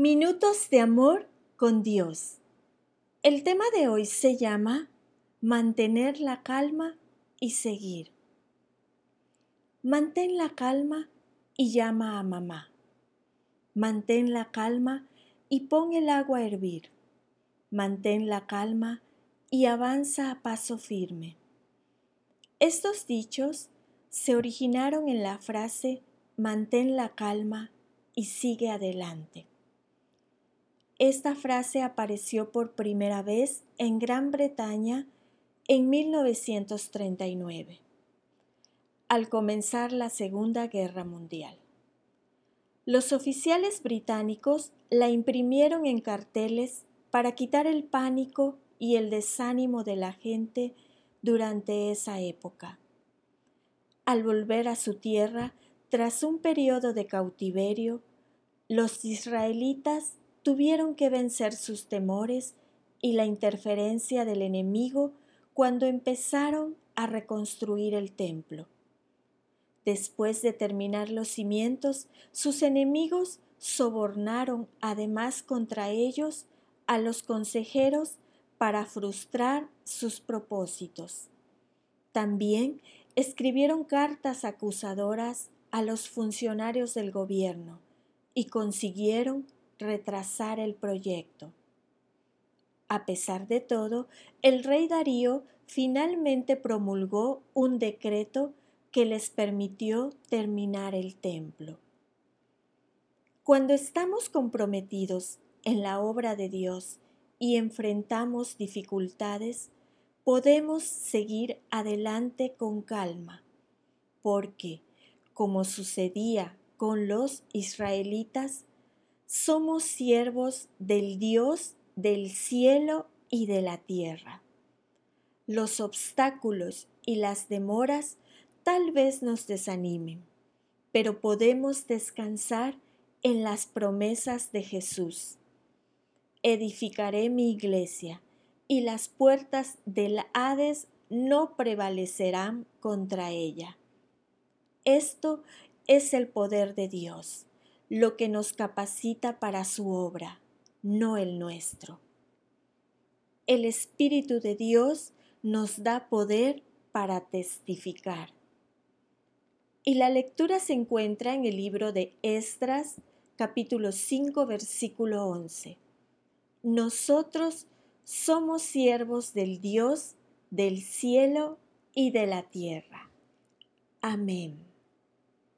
Minutos de amor con Dios. El tema de hoy se llama Mantener la calma y seguir. Mantén la calma y llama a mamá. Mantén la calma y pon el agua a hervir. Mantén la calma y avanza a paso firme. Estos dichos se originaron en la frase mantén la calma y sigue adelante. Esta frase apareció por primera vez en Gran Bretaña en 1939, al comenzar la Segunda Guerra Mundial. Los oficiales británicos la imprimieron en carteles para quitar el pánico y el desánimo de la gente durante esa época. Al volver a su tierra, tras un periodo de cautiverio, los israelitas tuvieron que vencer sus temores y la interferencia del enemigo cuando empezaron a reconstruir el templo. Después de terminar los cimientos, sus enemigos sobornaron además contra ellos a los consejeros para frustrar sus propósitos. También escribieron cartas acusadoras a los funcionarios del gobierno y consiguieron retrasar el proyecto. A pesar de todo, el rey Darío finalmente promulgó un decreto que les permitió terminar el templo. Cuando estamos comprometidos en la obra de Dios y enfrentamos dificultades, podemos seguir adelante con calma, porque, como sucedía con los israelitas, somos siervos del Dios del cielo y de la tierra. Los obstáculos y las demoras tal vez nos desanimen, pero podemos descansar en las promesas de Jesús. Edificaré mi iglesia y las puertas del Hades no prevalecerán contra ella. Esto es el poder de Dios lo que nos capacita para su obra, no el nuestro. El Espíritu de Dios nos da poder para testificar. Y la lectura se encuentra en el libro de Esdras, capítulo 5, versículo 11. Nosotros somos siervos del Dios del cielo y de la tierra. Amén.